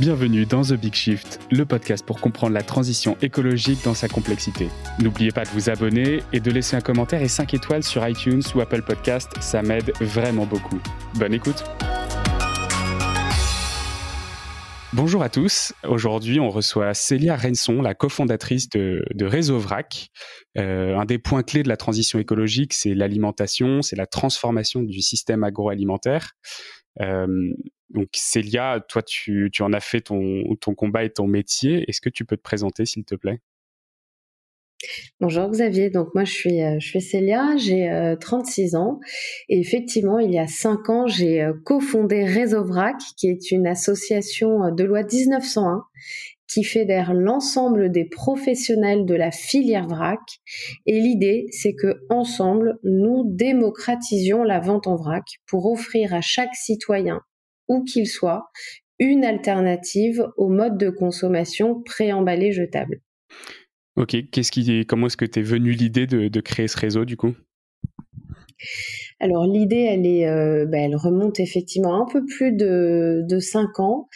Bienvenue dans The Big Shift, le podcast pour comprendre la transition écologique dans sa complexité. N'oubliez pas de vous abonner et de laisser un commentaire et 5 étoiles sur iTunes ou Apple Podcast, ça m'aide vraiment beaucoup. Bonne écoute Bonjour à tous. Aujourd'hui, on reçoit Célia Renson, la cofondatrice de, Réseau VRAC. Euh, un des points clés de la transition écologique, c'est l'alimentation, c'est la transformation du système agroalimentaire. Euh, donc Célia, toi tu, en as fait ton, ton combat et ton métier. Est-ce que tu peux te présenter s'il te plaît? Bonjour Xavier, donc moi je suis, euh, je suis Célia, j'ai 36 euh, ans et effectivement il y a 5 ans j'ai cofondé Réseau VRAC qui est une association de loi 1901 qui fédère l'ensemble des professionnels de la filière vrac. Et l'idée, c'est que ensemble, nous démocratisions la vente en vrac pour offrir à chaque citoyen, où qu'il soit, une alternative au mode de consommation préemballé jetable. Ok, qu'est-ce qui, comment est-ce que tu es venu l'idée de créer ce réseau du coup? Alors l'idée, elle est, euh, bah, elle remonte effectivement un peu plus de, de 5 ans.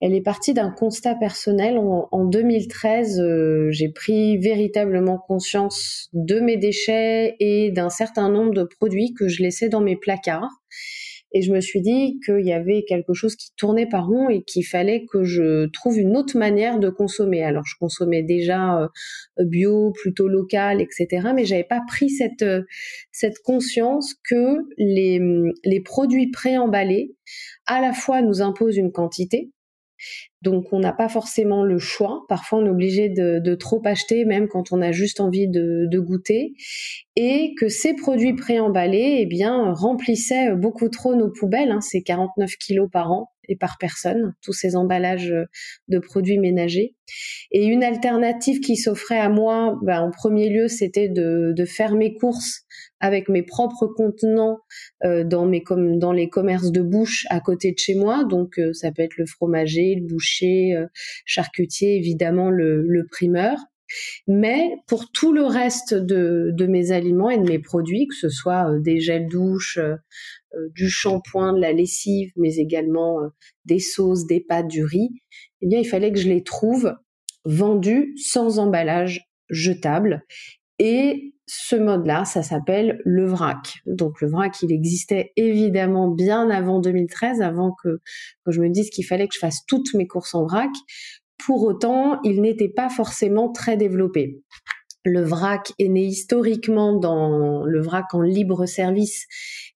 Elle est partie d'un constat personnel. En, 2013, euh, j'ai pris véritablement conscience de mes déchets et d'un certain nombre de produits que je laissais dans mes placards. Et je me suis dit qu'il y avait quelque chose qui tournait par rond et qu'il fallait que je trouve une autre manière de consommer. Alors je consommais déjà euh, bio, plutôt local, etc. Mais j'avais pas pris cette euh, cette conscience que les les produits préemballés à la fois nous imposent une quantité donc on n'a pas forcément le choix. Parfois on est obligé de, trop acheter, même quand on a juste envie de, goûter. Et que ces produits préemballés, eh bien, remplissaient beaucoup trop nos poubelles. Hein, c'est 49 kilos par an et par personne, tous ces emballages de produits ménagers. Et une alternative qui s'offrait à moi, ben, en premier lieu, c'était de, de faire mes courses avec mes propres contenants euh, dans mes dans les commerces de bouche à côté de chez moi. Donc euh, ça peut être le fromager, le boucher, euh, charcutier, évidemment le, primeur. Mais pour tout le reste de, de, mes aliments et de mes produits, que ce soit des gels douche, du shampoing, de la lessive, mais également des sauces, des pâtes, du riz, eh bien il fallait que je les trouve vendus sans emballage jetable et ce mode-là, ça s'appelle le vrac. Donc le vrac, il existait évidemment bien avant 2013, avant que, que je me dise qu'il fallait que je fasse toutes mes courses en vrac. Pour autant, il n'était pas forcément très développé. Le vrac est né historiquement dans le vrac en libre service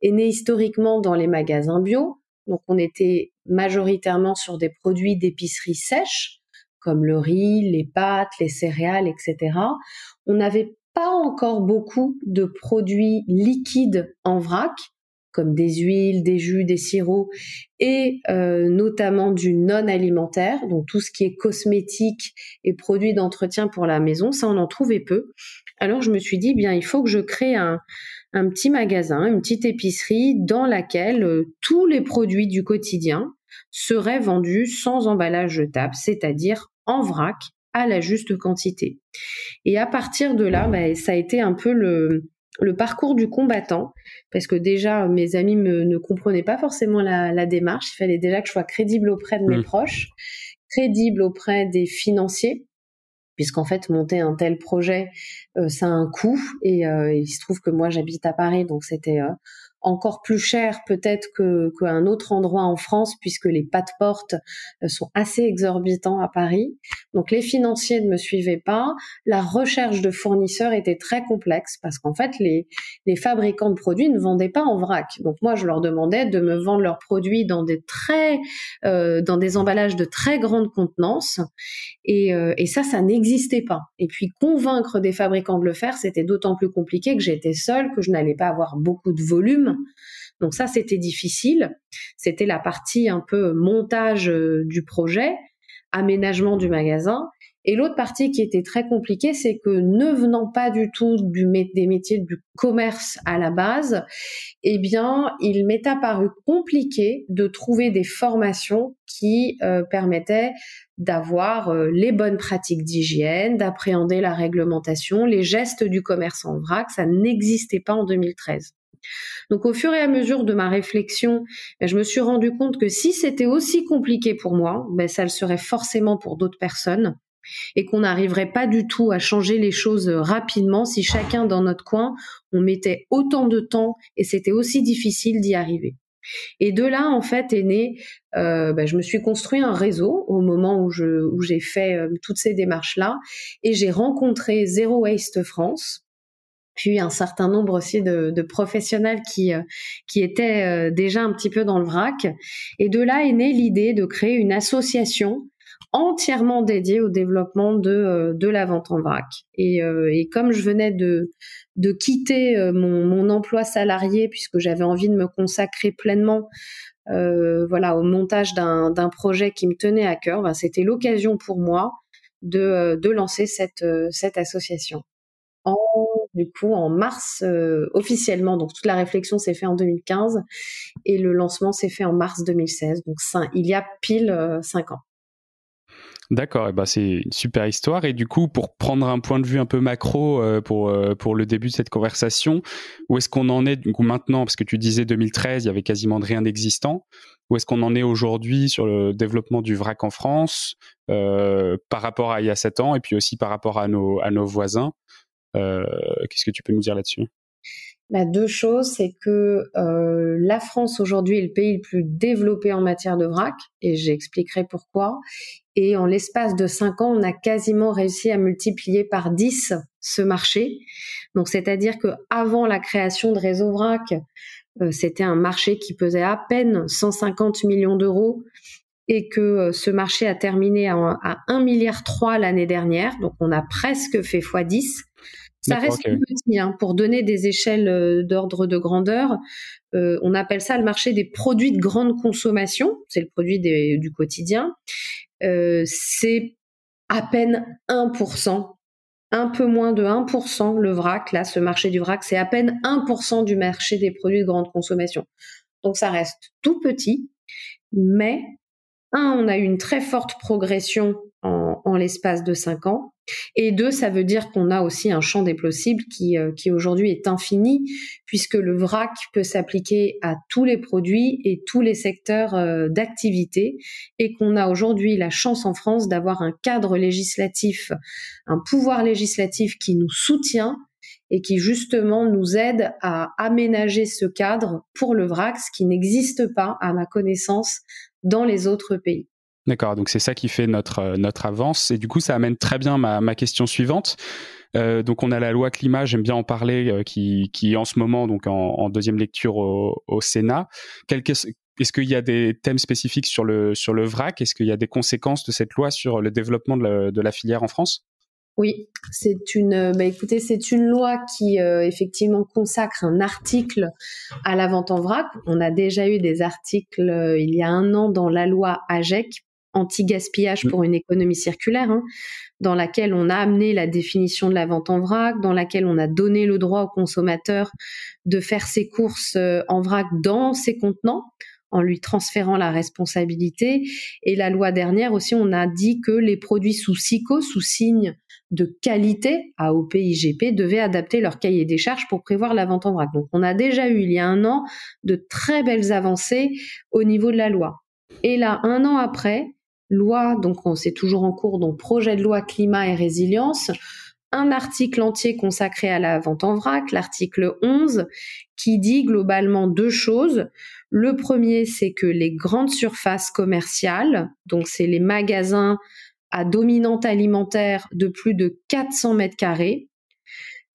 est né historiquement dans les magasins bio. Donc on était majoritairement sur des produits d'épicerie sèche comme le riz, les pâtes, les céréales, etc. On n'avait pas encore beaucoup de produits liquides en vrac, comme des huiles, des jus, des sirops, et euh, notamment du non alimentaire, donc tout ce qui est cosmétique et produits d'entretien pour la maison, ça on en trouvait peu. Alors je me suis dit, bien il faut que je crée un, petit magasin, une petite épicerie dans laquelle euh, tous les produits du quotidien seraient vendus sans emballage jetable, c'est-à-dire en vrac à la juste quantité. Et à partir de là, bah, ça a été un peu le, parcours du combattant, parce que déjà, mes amis ne comprenaient pas forcément la, démarche. Il fallait déjà que je sois crédible auprès de mes mmh. proches, crédible auprès des financiers, puisqu'en fait, monter un tel projet, euh, ça a un coût. Et euh, il se trouve que moi, j'habite à Paris, donc c'était euh, encore plus cher peut-être que qu'un autre endroit en France puisque les pas de porte euh, sont assez exorbitants à Paris. Donc les financiers ne me suivaient pas. La recherche de fournisseurs était très complexe parce qu'en fait les les fabricants de produits ne vendaient pas en vrac. Donc moi je leur demandais de me vendre leurs produits dans des très euh, dans des emballages de très grande contenance et, euh, et ça ça n'existait pas. Et puis convaincre des fabricants de le faire c'était d'autant plus compliqué que j'étais seule que je n'allais pas avoir beaucoup de volume donc ça, c'était difficile. C'était la partie un peu montage euh, du projet, aménagement du magasin. Et l'autre partie qui était très compliquée, c'est que ne venant pas du tout des métiers du commerce à la base, eh bien, il m'est apparu compliqué de trouver des formations qui euh, permettaient d'avoir euh, les bonnes pratiques d'hygiène, d'appréhender la réglementation, les gestes du commerce en vrac. Ça n'existait pas en 2013. Donc au fur et à mesure de ma réflexion, ben, je me suis rendu compte que si c'était aussi compliqué pour moi, ben, ça le serait forcément pour d'autres personnes et qu'on n'arriverait pas du tout à changer les choses rapidement si chacun dans notre coin, on mettait autant de temps et c'était aussi difficile d'y arriver. Et de là, en fait, est né, euh, ben, je me suis construit un réseau au moment où j'ai fait euh, toutes ces démarches là, et j'ai rencontré Zero Waste France, puis un certain nombre aussi de, professionnels qui euh, qui étaient euh, déjà un petit peu dans le vrac. Et de là est née l'idée de créer une association entièrement dédiée au développement de, euh, de la vente en vrac. Et, comme je venais de, de quitter mon, mon emploi salarié puisque j'avais envie de me consacrer pleinement voilà au montage d'un projet qui me tenait à cœur, ben, c'était l'occasion pour moi de, de lancer cette, cette association du coup en mars euh, officiellement. Donc toute la réflexion s'est faite en 2015 et le lancement s'est fait en mars 2016. Donc il y a pile euh, cinq ans. D'accord, et ben c'est une super histoire. Et du coup, pour prendre un point de vue un peu macro euh, pour pour le début de cette conversation, où est-ce qu'on en est maintenant? Parce que tu disais 2013, il y avait quasiment rien d'existant. Où est-ce qu'on en est aujourd'hui sur le développement du vrac en France par rapport à il y a sept ans et puis aussi par rapport à nos à nos voisins? Qu'est-ce que tu peux nous dire là-dessus? Bah, deux choses, c'est que euh, la France aujourd'hui est le pays le plus développé en matière de vrac, et j'expliquerai pourquoi. Et en l'espace de cinq ans, on a quasiment réussi à multiplier par 10 ce marché. Donc, c'est-à-dire que avant la création de Réseau Vrac, euh, c'était un marché qui pesait à peine 150 millions d'euros et que ce marché a terminé à, à 1 milliard 3 l'année dernière. Donc, on a presque fait x10. Ça reste petit, hein, pour donner des échelles euh, d'ordre de grandeur. Euh, on appelle ça le marché des produits de grande consommation. C'est le produit du quotidien. Euh, c'est à peine 1%, un peu moins de 1% le vrac. Là, ce marché du vrac, c'est à peine 1% du marché des produits de grande consommation. Donc ça reste tout petit, mais un, on a eu une très forte progression en, en l'espace de cinq ans. Et deux, ça veut dire qu'on a aussi un champ des possibles qui, euh, qui aujourd'hui est infini, puisque le VRAC peut s'appliquer à tous les produits et tous les secteurs euh, d'activité, et qu'on a aujourd'hui la chance en France d'avoir un cadre législatif, un pouvoir législatif qui nous soutient et qui justement nous aide à aménager ce cadre pour le VRAC, ce qui n'existe pas, à ma connaissance, dans les autres pays. D'accord, donc c'est ça qui fait notre, euh, notre avance. Et du coup, ça amène très bien ma, question suivante. Euh, donc on a la loi climat, j'aime bien en parler, euh, qui, en ce moment donc en, deuxième lecture au, Sénat. Est-ce qu'il y a des thèmes spécifiques sur le sur le vrac? Est-ce qu'il y a des conséquences de cette loi sur le développement de la, de la filière en France? Oui, c'est une. Bah écoutez, c'est une loi qui effectivement consacre un article à la vente en vrac. On a déjà eu des articles il y a un an dans la loi AGEC anti-gaspillage mm. pour une économie circulaire, hein, dans laquelle on a amené la définition de la vente en vrac, dans laquelle on a donné le droit au consommateur de faire ses courses euh, en vrac dans ses contenants en lui transférant la responsabilité. Et la loi dernière aussi, on a dit que les produits sous SICO, sous signe de qualité AOP IGP, devaient adapter leur cahier des charges pour prévoir la vente en vrac. Donc on a déjà eu, il y a un an, de très belles avancées au niveau de la loi. Et là, un an après, loi, donc on c'est toujours en cours, donc projet de loi climat et résilience, un article entier consacré à la vente en vrac, l'article 11, qui dit globalement deux choses. Le premier, c'est que les grandes surfaces commerciales, donc c'est les magasins à dominante alimentaire de plus de 400 mètres carrés,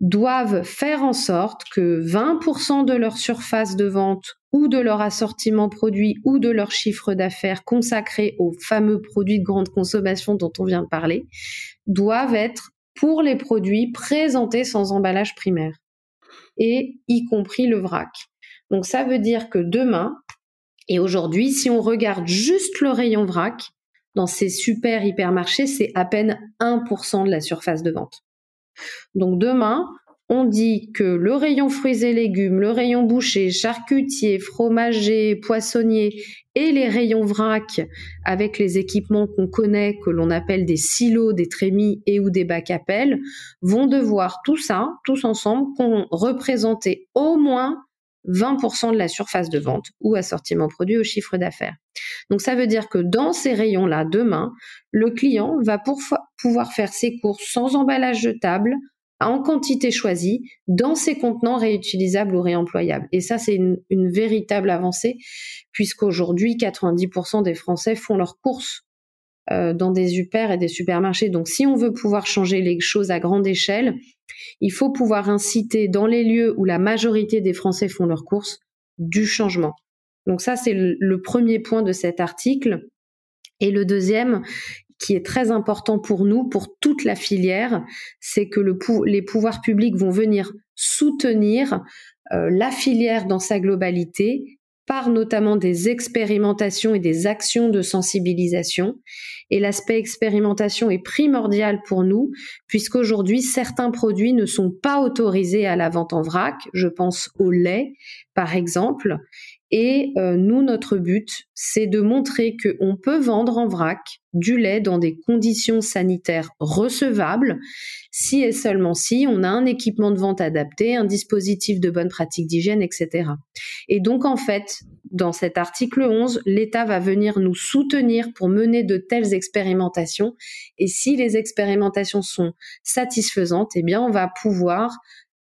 doivent faire en sorte que 20% de leur surface de vente ou de leur assortiment produit ou de leur chiffre d'affaires consacré aux fameux produits de grande consommation dont on vient de parler, doivent être pour les produits présentés sans emballage primaire, et y compris le vrac. Donc ça veut dire que demain, et aujourd'hui, si on regarde juste le rayon vrac, dans ces super hypermarchés, c'est à peine 1% de la surface de vente. Donc demain, on dit que le rayon fruits et légumes, le rayon boucher, charcutier, fromager, poissonnier et les rayons vrac avec les équipements qu'on connaît, que l'on appelle des silos, des trémies et ou des bacs à pelle, vont devoir tout ça, tous ensemble, représenter au moins 20% de la surface de vente ou assortiment produit au chiffre d'affaires. Donc ça veut dire que dans ces rayons-là, demain, le client va pouvoir faire ses courses sans emballage de table, en quantité choisie, dans ses contenants réutilisables ou réemployables. Et ça, c'est une, une véritable avancée, puisqu'aujourd'hui, 90% des Français font leurs courses euh, dans des super et des supermarchés. Donc si on veut pouvoir changer les choses à grande échelle, il faut pouvoir inciter dans les lieux où la majorité des Français font leurs courses du changement. Donc ça, c'est le, premier point de cet article. Et le deuxième, qui est très important pour nous, pour toute la filière, c'est que le, les pouvoirs publics vont venir soutenir euh, la filière dans sa globalité par notamment des expérimentations et des actions de sensibilisation. Et l'aspect expérimentation est primordial pour nous, puisqu'aujourd'hui, certains produits ne sont pas autorisés à la vente en vrac. Je pense au lait, par exemple. Et euh, nous, notre but, c'est de montrer qu'on peut vendre en vrac du lait dans des conditions sanitaires recevables, si et seulement si on a un équipement de vente adapté, un dispositif de bonne pratique d'hygiène, etc. Et donc, en fait, dans cet article 11, l'État va venir nous soutenir pour mener de telles expérimentations. Et si les expérimentations sont satisfaisantes, eh bien, on va pouvoir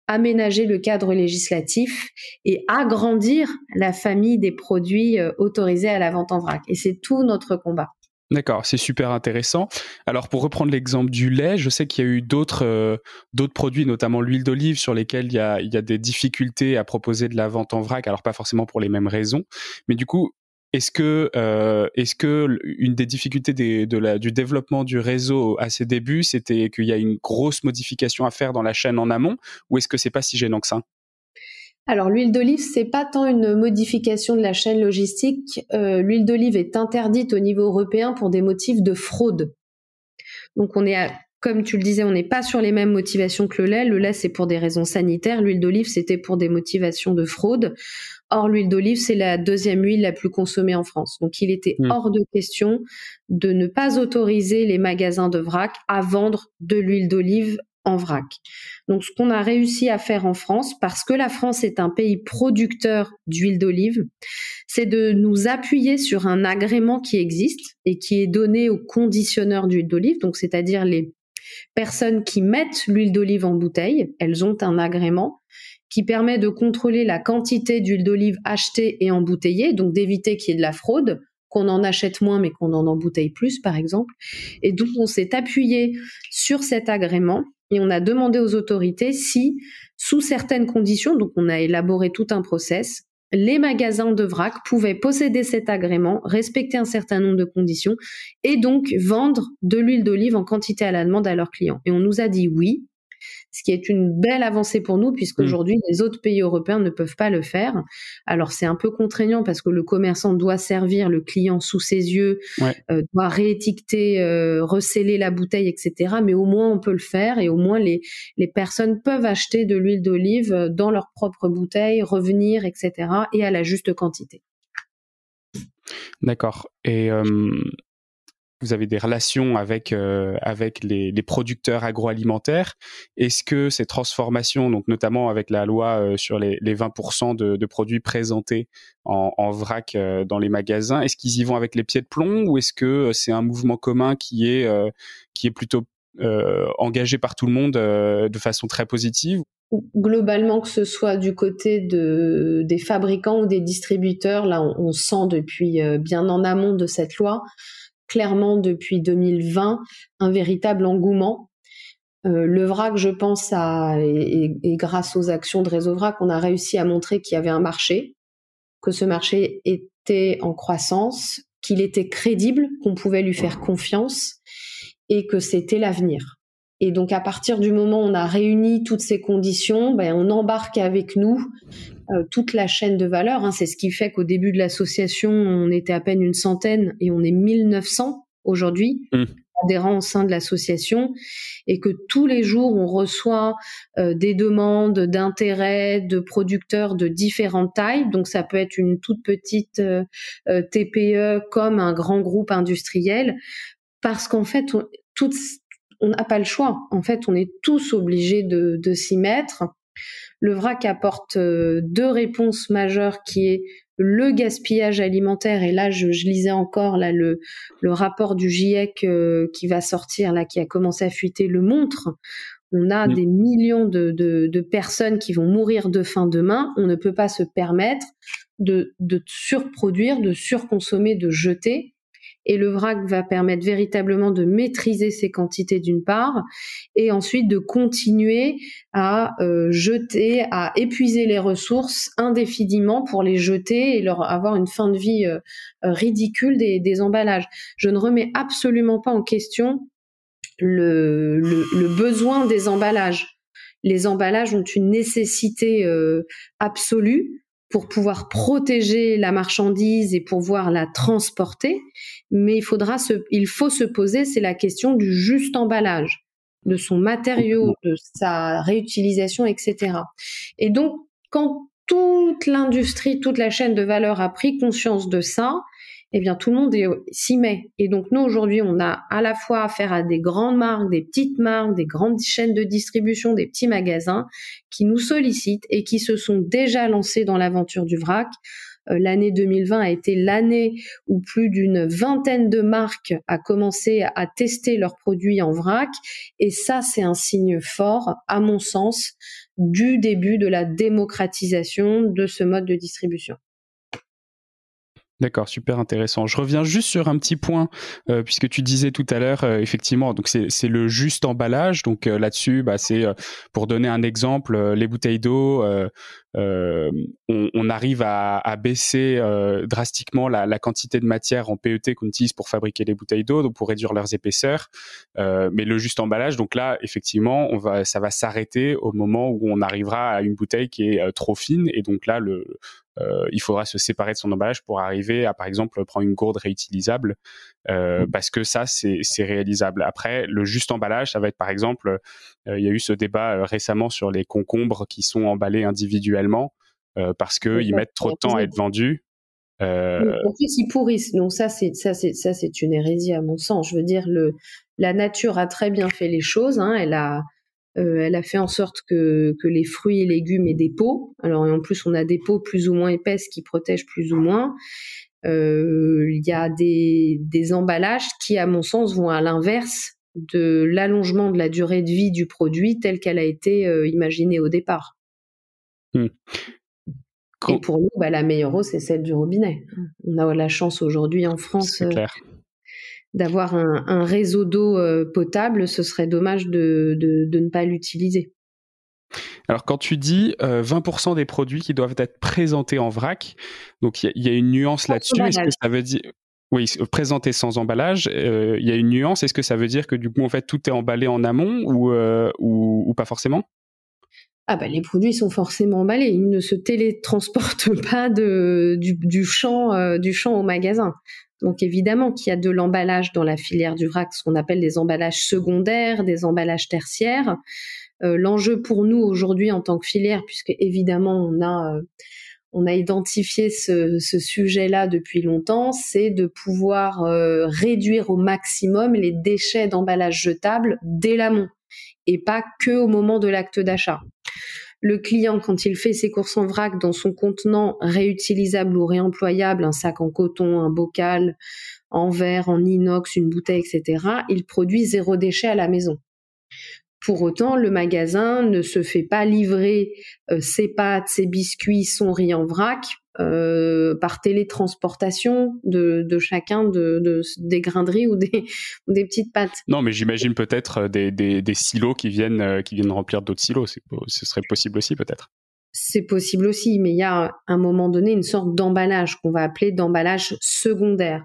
aménager le cadre législatif et agrandir la famille des produits euh, autorisés à la vente en vrac. Et c'est tout notre combat. D'accord, c'est super intéressant. Alors pour reprendre l'exemple du lait, je sais qu'il y a eu d'autres euh, d'autres produits, notamment l'huile d'olive, sur lesquels il y, a, il y a des difficultés à proposer de la vente en vrac. Alors pas forcément pour les mêmes raisons, mais du coup, est-ce que, euh, est-ce que une des difficultés du développement du réseau à ses débuts, c'était qu'il y a une grosse modification à faire dans la chaîne en amont, ou est-ce que c'est pas si gênant que ça? Alors l'huile d'olive, c'est pas tant une modification de la chaîne logistique. Euh, l'huile d'olive est interdite au niveau européen pour des motifs de fraude. Donc on est, comme tu le disais, on n'est pas sur les mêmes motivations que le lait. Le lait c'est pour des raisons sanitaires. L'huile d'olive c'était pour des motivations de fraude. Or, l'huile d'olive, c'est la deuxième huile la plus consommée en France. Donc, il était hmm. hors de question de ne pas autoriser les magasins de vrac à vendre de l'huile d'olive en vrac. Donc, ce qu'on a réussi à faire en France, parce que la France est un pays producteur d'huile d'olive, c'est de nous appuyer sur un agrément qui existe et qui est donné aux conditionneurs d'huile d'olive, donc c'est-à-dire les personnes qui mettent l'huile d'olive en bouteille, elles ont un agrément qui permet de contrôler la quantité d'huile d'olive achetée et embouteillée, donc d'éviter qu'il y ait de la fraude, qu'on en achète moins mais qu'on en embouteille plus par exemple. Et donc on s'est appuyé sur cet agrément et on a demandé aux autorités si, sous certaines conditions, donc on a élaboré tout un process, les magasins de vrac pouvaient posséder cet agrément, respecter un certain nombre de conditions et donc vendre de l'huile d'olive en quantité à la demande à leurs clients. Et on nous a dit oui, ce qui est une belle avancée pour nous puisqu'aujourd'hui mmh. les autres pays européens ne peuvent pas le faire. Alors c'est un peu contraignant parce que le commerçant doit servir le client sous ses yeux, euh, doit réétiqueter, euh, recéler la bouteille, etc. Mais au moins on peut le faire et au moins les, les personnes peuvent acheter de l'huile d'olive dans leur propre bouteille, revenir, etc. et à la juste quantité. D'accord. Et euh, vous avez des relations avec euh, avec les, les, producteurs agroalimentaires. Est-ce que ces transformations, donc notamment avec la loi euh, sur les, les 20% de, de, produits présentés en, en vrac euh, dans les magasins, est-ce qu'ils y vont avec les pieds de plomb ou est-ce que c'est un mouvement commun qui est qui est plutôt engagé par tout le monde de façon très positive? Globalement que ce soit du côté de, des fabricants ou des distributeurs, là on, on sent depuis bien en amont de cette loi clairement depuis 2020 un véritable engouement. Euh, le VRAC, je pense, a, et, grâce aux actions de Réseau VRAC, on a réussi à montrer qu'il y avait un marché, que ce marché était en croissance, qu'il était crédible, qu'on pouvait lui faire confiance et que c'était l'avenir. Et donc à partir du moment où on a réuni toutes ces conditions, ben, on embarque avec nous euh, toute la chaîne de valeur. Hein. C'est ce qui fait qu'au début de l'association, on était à peine une centaine et on est 1900 aujourd'hui. Mmh. adhérents au sein de l'association et que tous les jours on reçoit euh, des demandes d'intérêt de producteurs de différentes tailles donc ça peut être une toute petite euh, TPE comme un grand groupe industriel parce qu'en fait on, toutes on n'a pas le choix. En fait, on est tous obligés de, s'y mettre. Le vrac apporte deux réponses majeures qui est le gaspillage alimentaire et là je, lisais encore là le, le rapport du GIEC qui va sortir là qui a commencé à fuiter le montre on a des millions de, de, personnes qui vont mourir de faim demain. On ne peut pas se permettre de, de surproduire, de surconsommer, de jeter. Et le vrac va permettre véritablement de maîtriser ces quantités d'une part, et ensuite de continuer à euh, jeter, à épuiser les ressources indéfiniment pour les jeter et leur avoir une fin de vie euh, ridicule des, emballages. Je ne remets absolument pas en question le, le, besoin des emballages. Les emballages ont une nécessité euh, absolue pour pouvoir protéger la marchandise et pouvoir la transporter, mais il faudra se, il faut se poser, c'est la question du juste emballage, de son matériau, de sa réutilisation, etc. Et donc, quand toute l'industrie, toute la chaîne de valeur a pris conscience de ça, eh bien tout le monde s'y met. Et donc nous aujourd'hui, on a à la fois affaire à des grandes marques, des petites marques, des grandes chaînes de distribution, des petits magasins qui nous sollicitent et qui se sont déjà lancés dans l'aventure du vrac. Euh, l'année 2020 a été l'année où plus d'une vingtaine de marques a commencé à tester leurs produits en vrac. Et ça, c'est un signe fort, à mon sens, du début de la démocratisation de ce mode de distribution. D'accord, super intéressant. Je reviens juste sur un petit point, euh, puisque tu disais tout à l'heure, euh, effectivement, donc c'est le juste emballage. Donc euh, là-dessus, bah, c'est pour donner un exemple, les bouteilles d'eau, on, on, arrive à, à baisser drastiquement la, la, quantité de matière en PET qu'on utilise pour fabriquer les bouteilles d'eau, donc pour réduire leurs épaisseurs. mais le juste emballage, donc là, effectivement, on va, ça va s'arrêter au moment où on arrivera à une bouteille qui est trop fine, et donc là, le euh, il faudra se séparer de son emballage pour arriver à, par exemple, prendre une gourde réutilisable, euh, mmh. parce que ça, c'est réalisable. Après, le juste emballage, ça va être, par exemple, euh, il y a eu ce débat récemment sur les concombres qui sont emballés individuellement, parce qu'ils mettent trop de temps à être vendus. Euh... En plus, ils pourrissent. Donc ça, c'est ça, c'est ça, c'est une hérésie à mon sens. Je veux dire, le la nature a très bien fait les choses. Hein. Elle a euh, elle a fait en sorte que, que les fruits et légumes aient des peaux. Alors en plus, on a des peaux plus ou moins épaisses qui protègent plus ou moins. Euh, il y a des, des emballages qui, à mon sens, vont à l'inverse de l'allongement de la durée de vie du produit tel qu'elle a été euh, imaginée au départ. Hmm. Et pour nous, bah, la meilleure eau, c'est celle du robinet. On a la chance aujourd'hui en France d'avoir un, réseau d'eau euh, potable, ce serait dommage de, ne pas l'utiliser. Alors quand tu dis 20% euh, des produits qui doivent être présentés en vrac, donc il y, a une nuance là-dessus. Est-ce que ça veut dire oui, présentés sans emballage, euh, il y a une nuance. Est-ce que ça veut dire que du coup en fait tout est emballé en amont ou, ou, pas forcément? Ah bah, les produits sont forcément emballés, ils ne se télétransportent pas de, du, champ, au magasin. Donc évidemment qu'il y a de l'emballage dans la filière du vrac, ce qu'on appelle des emballages secondaires, des emballages tertiaires. Euh, l'enjeu pour nous aujourd'hui en tant que filière, puisque évidemment on a euh, on a identifié ce, sujet-là depuis longtemps, c'est de pouvoir euh, réduire au maximum les déchets d'emballage jetable dès l'amont et pas que au moment de l'acte d'achat le client, quand il fait ses courses en vrac dans son contenant réutilisable ou réemployable, un sac en coton, un bocal en verre, en inox, une bouteille, etc., il produit zéro déchet à la maison. Pour autant, le magasin ne se fait pas livrer euh, ses pâtes, ses biscuits, son riz en vrac euh, par télétransportation de, de chacun de, de, des graineries ou des, des petites pâtes. Non, mais j'imagine peut-être euh, des, des, des, silos qui viennent, euh, qui viennent remplir d'autres silos. Ce serait possible aussi, peut-être. C'est possible aussi, mais il y a à un moment donné une sorte d'emballage qu'on va appeler d'emballage secondaire.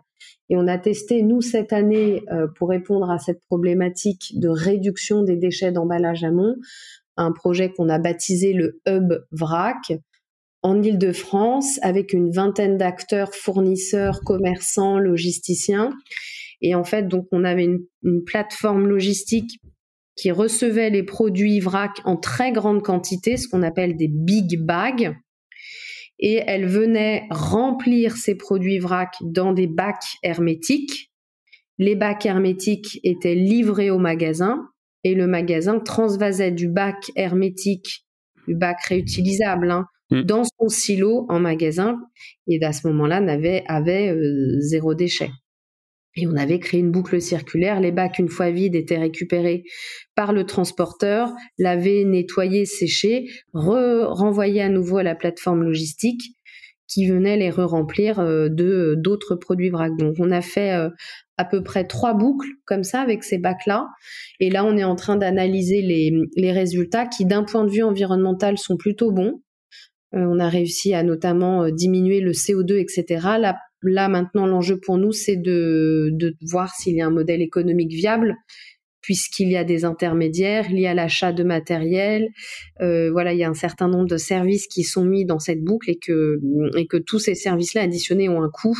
Et on a testé, nous, cette année, pour répondre à cette problématique de réduction des déchets d'emballage amont, un projet qu'on a baptisé le Hub VRAC, en Ile-de-France avec une vingtaine d'acteurs, fournisseurs, commerçants, logisticiens. Et en fait, donc, on avait une, plateforme logistique qui recevait les produits vrac en très grande quantité, ce qu'on appelle des big bags. Et elle venait remplir ces produits vrac dans des bacs hermétiques. Les bacs hermétiques étaient livrés au magasin et le magasin transvasait du bac hermétique du bac réutilisable, hein, mm. dans son silo en magasin, et à ce moment-là, avait, avait zéro déchet. Et on avait créé une boucle circulaire. Les bacs, une fois vides, étaient récupérés par le transporteur, lavés, nettoyés, séchés, renvoyés à nouveau à la plateforme logistique qui venait les re-remplir euh, de d'autres produits vrac. Donc on a fait euh, à peu près trois boucles comme ça avec ces bacs-là. Et là, on est en train d'analyser les, résultats qui, d'un point de vue environnemental, sont plutôt bons. Euh, on a réussi à notamment diminuer le CO2, etc. là maintenant, l'enjeu pour nous, c'est de, de voir s'il y a un modèle économique viable puisqu'il y a des intermédiaires, il y a l'achat de matériel, euh, voilà, il y a un certain nombre de services qui sont mis dans cette boucle et que, et que tous ces services-là additionnés ont un coût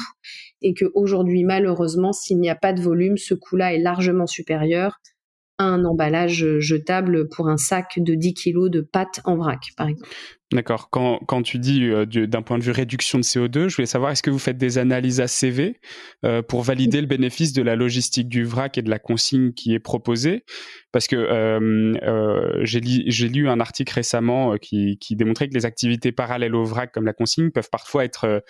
et que aujourd'hui, malheureusement, s'il n'y a pas de volume, ce coût-là est largement supérieur à un emballage jetable pour un sac de 10 kilos de pâtes en vrac, par exemple. D'accord. Quand, quand, tu dis euh, d'un point de vue réduction de CO2, je voulais savoir, est-ce que vous faites des analyses ACV euh, pour valider le bénéfice de la logistique du vrac et de la consigne qui est proposée? Parce que euh, euh j'ai lu un article récemment qui, qui, démontrait que les activités parallèles au vrac, comme la consigne, peuvent parfois être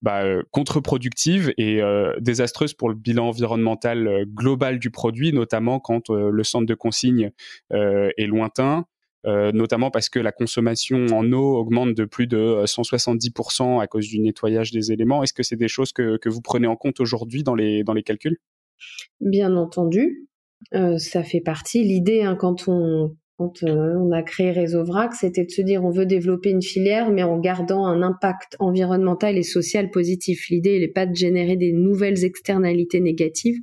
bah, contre-productives et désastreuses pour le bilan environnemental global du produit, notamment quand le centre de consigne est lointain euh, notamment parce que la consommation en eau augmente de plus de 170% euh, à cause du nettoyage des éléments. Est-ce que c'est des choses que, vous prenez en compte aujourd'hui dans les, dans les calculs? Bien entendu, euh, ça fait partie. L'idée, hein, quand on, quand on a créé Réseau Vrac, c'était de se dire on veut développer une filière, mais en gardant un impact environnemental et social positif. L'idée, n'est pas de générer des nouvelles externalités négatives,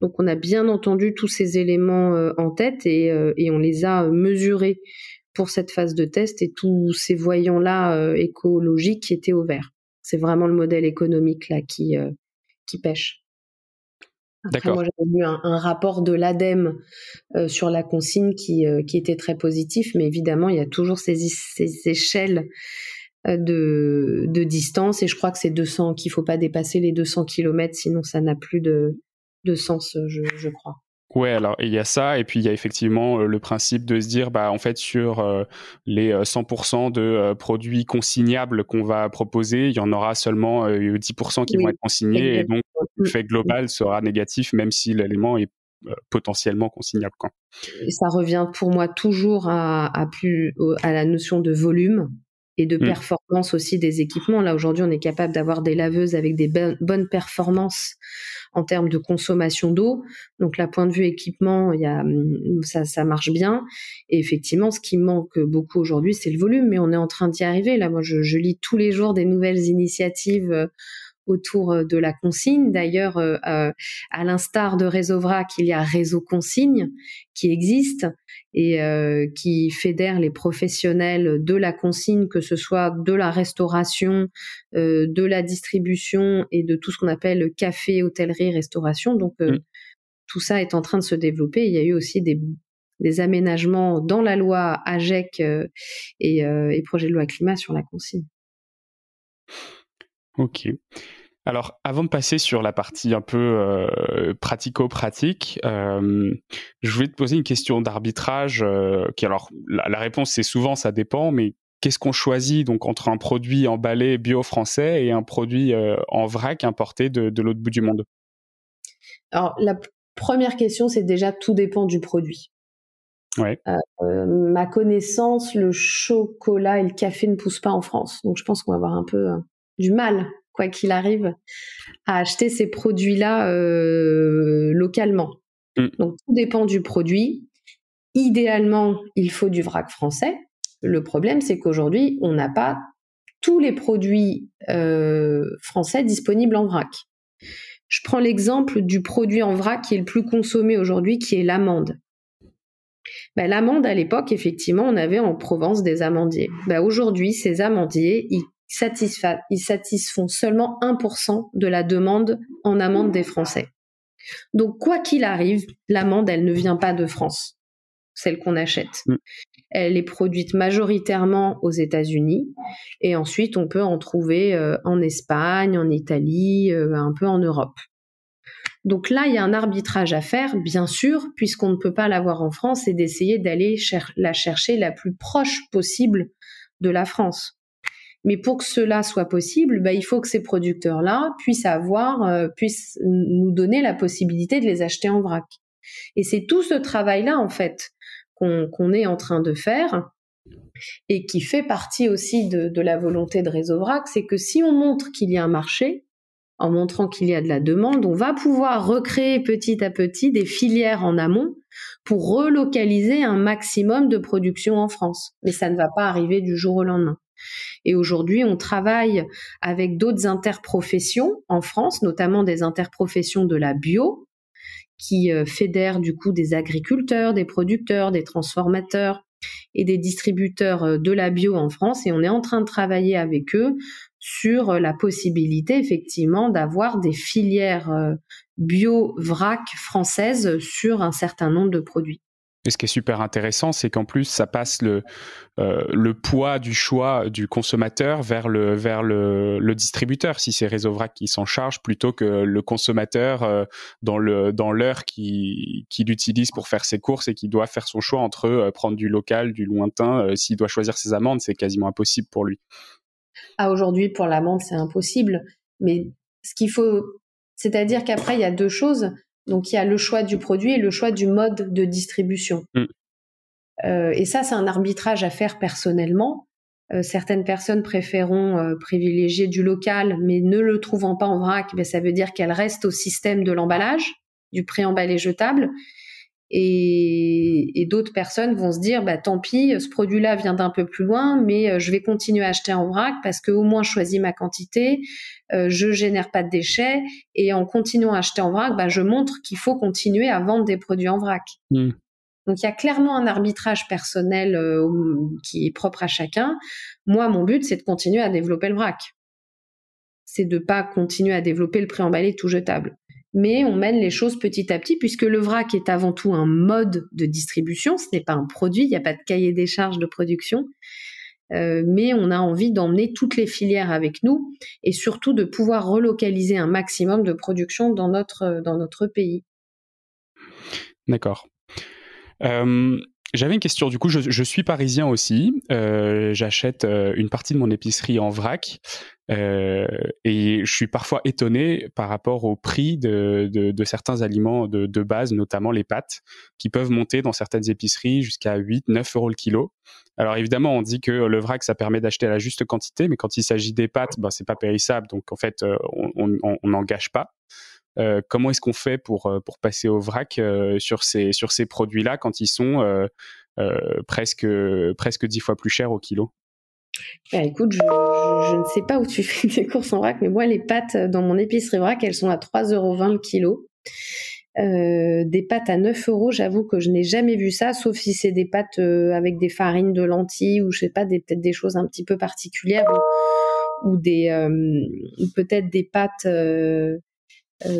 donc on a bien entendu tous ces éléments euh, en tête euh, et, on les a mesurés pour cette phase de test et tous ces voyants-là euh, écologiques qui étaient au vert. C'est vraiment le modèle économique là qui, qui pêche. Après, moi, j'avais vu un, rapport de l'ADEME sur la consigne qui, qui était très positif, mais évidemment, il y a toujours ces, ces échelles de, de, distance, et je crois que c'est 200, qu'il faut pas dépasser les 200 km, sinon ça n'a plus de, de sens, je, je crois. Ouais, alors il y a ça, et puis il y a effectivement euh, le principe de se dire, bah en fait sur euh, les 100% euh, de produits consignables qu'on va proposer, il y en aura seulement 10% qui vont être consignés, et donc l'effet global sera négatif, même si l'élément est potentiellement consignable. Quand. ça revient pour moi toujours à, à, plus, à la notion de volume et de mmh. performance aussi des équipements. Là aujourd'hui, on est capable d'avoir des laveuses avec des bonnes performances en termes de consommation d'eau. Donc, là, point de vue équipement, y a, mm, ça, ça marche bien. Et effectivement, ce qui manque beaucoup aujourd'hui, c'est le volume, mais on est en train d'y arriver. Là, moi, je, je, lis tous les jours des nouvelles initiatives euh, autour euh, de la consigne. D'ailleurs, euh, euh, à l'instar de Réseau Vrac, il y a Réseau Consigne qui existe et qui fédère les professionnels de la consigne, que ce soit de la restauration, de la distribution et de tout ce qu'on appelle café, hôtellerie, restauration. Donc, mmh. tout ça est en train de se développer. Il y a eu aussi des, des aménagements dans la loi AGEC et, et projet de loi climat sur la consigne. Ok. Alors, avant de passer sur la partie un peu euh, pratico-pratique, euh, je voulais te poser une question d'arbitrage. Euh, qui, alors, la, réponse c'est souvent ça dépend, mais qu'est-ce qu'on choisit donc entre un produit emballé bio français et un produit en vrac importé de, de l'autre bout du monde? Alors, la première question, c'est déjà tout dépend du produit. Ouais. ma connaissance, le chocolat et le café ne poussent pas en France, donc je pense qu'on va avoir un peu du mal, quoi qu'il arrive, à acheter ces produits-là euh, localement. Mm. Donc tout dépend du produit. Idéalement, il faut du vrac français. Le problème, c'est qu'aujourd'hui, on n'a pas tous les produits euh, français disponibles en vrac. Je prends l'exemple du produit en vrac qui est le plus consommé aujourd'hui, qui est l'amande. Ben, l'amande, à l'époque, effectivement, on avait en Provence des amandiers. Ben, aujourd'hui, ces amandiers, ils ils satisfont seulement 1% de la demande en amande des Français. Donc, quoi qu'il arrive, l'amande, elle ne vient pas de France, celle qu'on achète. Mm. Elle est produite majoritairement aux États-Unis et ensuite on peut en trouver euh, en Espagne, en Italie, euh, un peu en Europe. Donc là, il y a un arbitrage à faire, bien sûr, puisqu'on ne peut pas l'avoir en France et d'essayer d'aller la chercher la plus proche possible de la France. Mais pour que cela soit possible, bah, il faut que ces producteurs-là puissent avoir, euh, puissent nous donner la possibilité de les acheter en vrac. Et c'est tout ce travail-là, en fait, qu'on est en train de faire et qui fait partie aussi de, de la volonté de Réseau Vrac, c'est que si on montre qu'il y a un marché, en montrant qu'il y a de la demande, on va pouvoir recréer petit à petit des filières en amont pour relocaliser un maximum de production en France. Mais ça ne va pas arriver du jour au lendemain. Et aujourd'hui, on travaille avec d'autres interprofessions en France, notamment des interprofessions de la bio, qui euh, fédèrent du coup des agriculteurs, des producteurs, des transformateurs et des distributeurs euh, de la bio en France. Et on est en train de travailler avec eux sur euh, la possibilité effectivement d'avoir des filières bio vrac françaises sur un certain nombre de produits. Et ce qui est super intéressant, c'est qu'en plus, ça passe le, euh, le poids du choix du consommateur vers le, vers le, le distributeur, si c'est Réseau Vrac qui s'en charge, plutôt que le consommateur euh, dans le dans l'heure qui, qui l'utilise pour faire ses courses et qui doit faire son choix entre euh, prendre du local, du lointain. S'il doit choisir ses amendes, c'est quasiment impossible pour lui. Ah, aujourd'hui, pour l'amende, c'est impossible. Mais ce qu'il faut, c'est-à-dire qu'après, il y a deux choses donc il y a le choix du produit et le choix du mode de distribution. Mm. Euh, et ça, c'est un arbitrage à faire personnellement. Euh, certaines personnes préféreront euh, privilégier du local, mais ne le trouvant pas en vrac, ben, ça veut dire qu'elles restent au système de l'emballage, du pré-emballé jetable. Et, d'autres personnes vont se dire, bah, tant pis, ce produit-là vient d'un peu plus loin, mais euh, je vais continuer à acheter en vrac parce que au moins je choisis ma quantité, euh, je génère pas de déchets, et en continuant à acheter en vrac, bah, je montre qu'il faut continuer à vendre des produits en vrac. Mmh. Donc il y a clairement un arbitrage personnel euh, qui est propre à chacun. Moi, mon but, c'est de continuer à développer le vrac. C'est de pas continuer à développer le préemballé tout jetable mais on mène les choses petit à petit puisque le vrac est avant tout un mode de distribution, ce n'est pas un produit, il n'y a pas de cahier des charges de production. Euh, mais on a envie d'emmener toutes les filières avec nous et surtout de pouvoir relocaliser un maximum de production dans notre, dans notre pays. D'accord. Euh, j'avais une question. Du coup, je, suis parisien aussi. Euh, j'achète une partie de mon épicerie en vrac. Euh, et je suis parfois étonné par rapport au prix de, certains aliments de, base, notamment les pâtes, qui peuvent monter dans certaines épiceries jusqu'à 8, 9 euros le kilo. Alors évidemment, on dit que le vrac, ça permet d'acheter la juste quantité, mais quand il s'agit des pâtes, ben, c'est pas périssable, donc en fait, euh, on n'en gâche pas. Euh, comment est-ce qu'on fait pour, euh, pour passer au vrac euh, sur ces, sur ces produits-là quand ils sont presque, presque 10 fois plus chers au kilo? Bah, écoute, je, ne sais pas où tu fais tes courses en vrac, mais moi, les pâtes dans mon épicerie vrac, elles sont à 3,20 euros le kilo. Des pâtes à 9 euros, j'avoue que je n'ai jamais vu ça, sauf si c'est des pâtes avec des farines de lentilles ou je sais pas, peut-être des choses un petit peu particulières ou, peut-être des pâtes,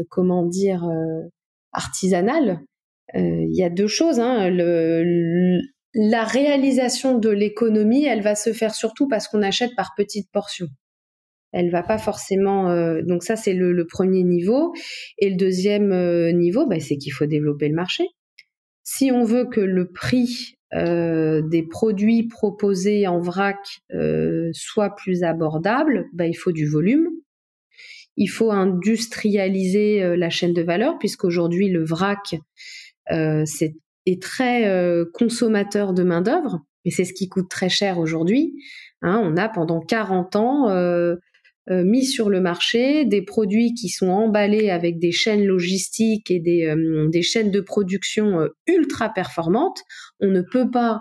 comment dire, artisanales. Il y a deux choses. Hein, la réalisation de l'économie, elle va se faire surtout parce qu'on achète par petites portions. Elle va pas forcément. Euh, donc ça, c'est le, premier niveau. Et le deuxième euh, niveau, bah, c'est qu'il faut développer le marché. Si on veut que le prix euh, des produits proposés en vrac soit plus abordable, bah, il faut du volume. Il faut industrialiser la chaîne de valeur, puisqu'aujourd'hui le vrac, c'est est très euh, consommateur de main d'œuvre, et c'est ce qui coûte très cher aujourd'hui. Hein, on a pendant 40 ans euh, euh, mis sur le marché des produits qui sont emballés avec des chaînes logistiques et des, des chaînes de production ultra performantes. On ne peut pas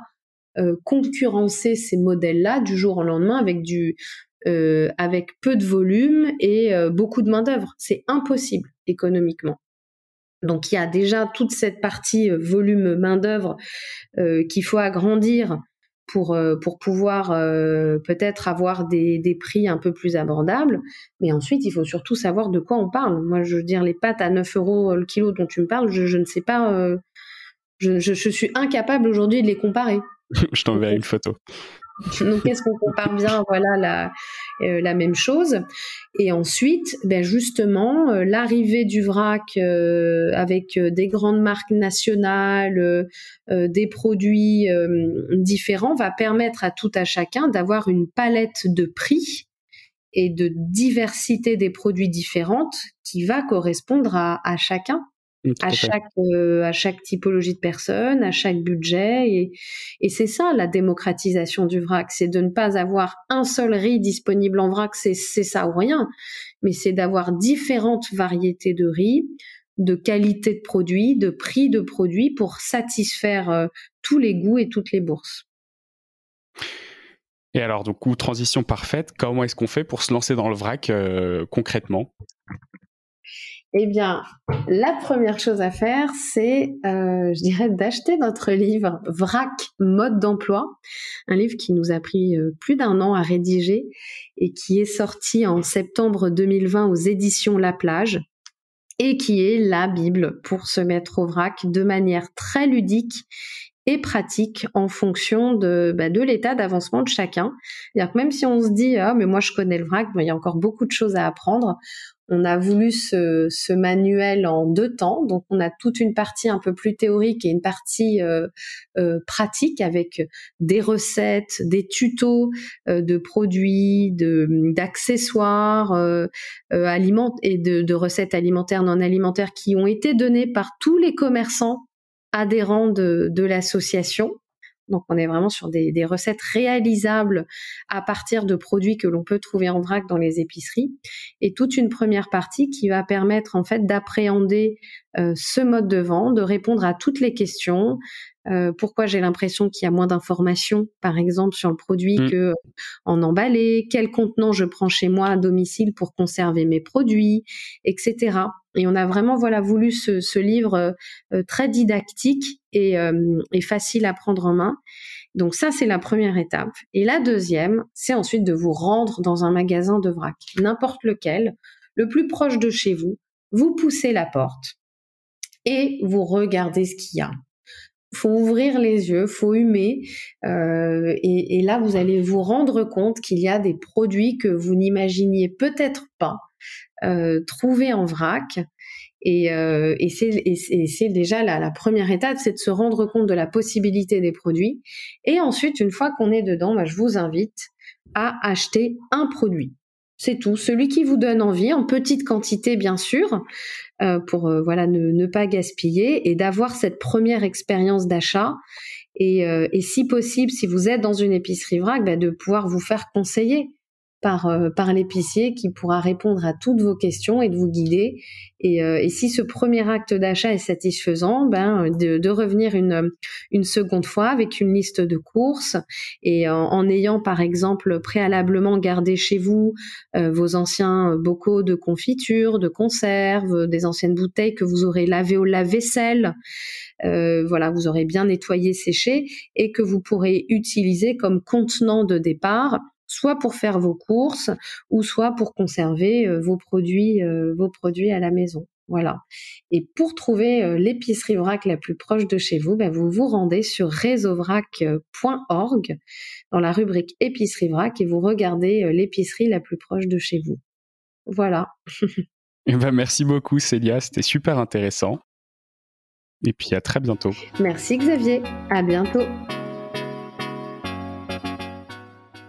concurrencer ces modèles-là du jour au lendemain avec du avec peu de volume et beaucoup de main d'œuvre. C'est impossible économiquement. Donc il y a déjà toute cette partie euh, volume main-d'œuvre euh, qu'il faut agrandir pour, euh, pour pouvoir peut-être avoir des, des, prix un peu plus abordables. Mais ensuite, il faut surtout savoir de quoi on parle. Moi, je veux dire, les pâtes à 9 euros le kilo dont tu me parles, je, je ne sais pas, je, je, je, suis incapable aujourd'hui de les comparer. je t'enverrai une photo. Donc, est-ce qu'on compare bien Voilà la, euh, même chose? Et ensuite, ben justement, euh, l'arrivée du vrac euh, avec des grandes marques nationales, des produits différents, va permettre à tout à chacun d'avoir une palette de prix et de diversité des produits différentes qui va correspondre à chacun à chaque euh, à chaque typologie de personne, à chaque budget et, et c'est ça la démocratisation du vrac, c'est de ne pas avoir un seul riz disponible en vrac, c'est c'est ça ou rien, mais c'est d'avoir différentes variétés de riz, de qualité de produits, de prix de produits pour satisfaire euh, tous les goûts et toutes les bourses. Et alors, du coup, transition parfaite, comment est-ce qu'on fait pour se lancer dans le vrac euh, concrètement? Eh bien, la première chose à faire, c'est, euh, je dirais, d'acheter notre livre Vrac mode d'emploi, un livre qui nous a pris euh, plus d'un an à rédiger et qui est sorti en septembre 2020 aux éditions La Plage et qui est la Bible pour se mettre au vrac de manière très ludique et pratique en fonction de, bah, l'état d'avancement de chacun. C'est-à-dire que même si on se dit ah mais moi je connais le vrac, il y a encore beaucoup de choses à apprendre on a voulu ce, manuel en deux temps. Donc, on a toute une partie un peu plus théorique et une partie euh, euh, pratique avec des recettes, des tutos euh, de produits, de d'accessoires alimentaires et de, recettes alimentaires non alimentaires qui ont été données par tous les commerçants adhérents de l'association. Donc on est vraiment sur des, recettes réalisables à partir de produits que l'on peut trouver en vrac dans les épiceries. Et toute une première partie qui va permettre en fait d'appréhender euh, ce mode de vente, de répondre à toutes les questions, euh, pourquoi j'ai l'impression qu'il y a moins d'informations, par exemple, sur le produit mmh. que euh, en emballé, quel contenant je prends chez moi à domicile pour conserver mes produits, etc. Et on a vraiment voilà voulu ce, livre euh, très didactique et, et, facile à prendre en main. Donc ça, c'est la première étape. Et la deuxième, c'est ensuite de vous rendre dans un magasin de vrac, n'importe lequel, le plus proche de chez vous. Vous poussez la porte et vous regardez ce qu'il y a faut ouvrir les yeux, faut humer, euh, et, là vous allez vous rendre compte qu'il y a des produits que vous n'imaginiez peut-être pas euh, trouver en vrac. Et, euh, c'est déjà la, la, première étape, c'est de se rendre compte de la possibilité des produits. Et ensuite, une fois qu'on est dedans, bah, je vous invite à acheter un produit. C'est tout. Celui qui vous donne envie, en petite quantité bien sûr, euh, pour euh, voilà ne, pas gaspiller et d'avoir cette première expérience d'achat. Et, et, si possible, si vous êtes dans une épicerie vrac, bah, de pouvoir vous faire conseiller par, euh, par l'épicier qui pourra répondre à toutes vos questions et de vous guider. Et, euh, et si ce premier acte d'achat est satisfaisant, ben, de, de, revenir une, une seconde fois avec une liste de courses et en, en ayant par exemple préalablement gardé chez vous euh, vos anciens bocaux de confiture, de conserve, des anciennes bouteilles que vous aurez lavées au lave-vaisselle. Euh, voilà, vous aurez bien nettoyé, séché et que vous pourrez utiliser comme contenant de départ soit pour faire vos courses ou soit pour conserver euh, vos produits, euh, vos produits à la maison. Voilà. Et pour trouver euh, l'épicerie vrac la plus proche de chez vous, ben vous vous rendez sur réseauvrac.org dans la rubrique épicerie vrac et vous regardez l'épicerie la plus proche de chez vous. Voilà. Eh ben merci beaucoup Célia, c'était super intéressant. Et puis à très bientôt. Merci Xavier, à bientôt.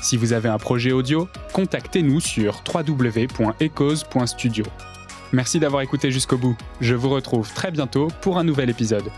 Si vous avez un projet audio, contactez-nous sur www.echoes.studio. Merci d'avoir écouté jusqu'au bout. Je vous retrouve très bientôt pour un nouvel épisode.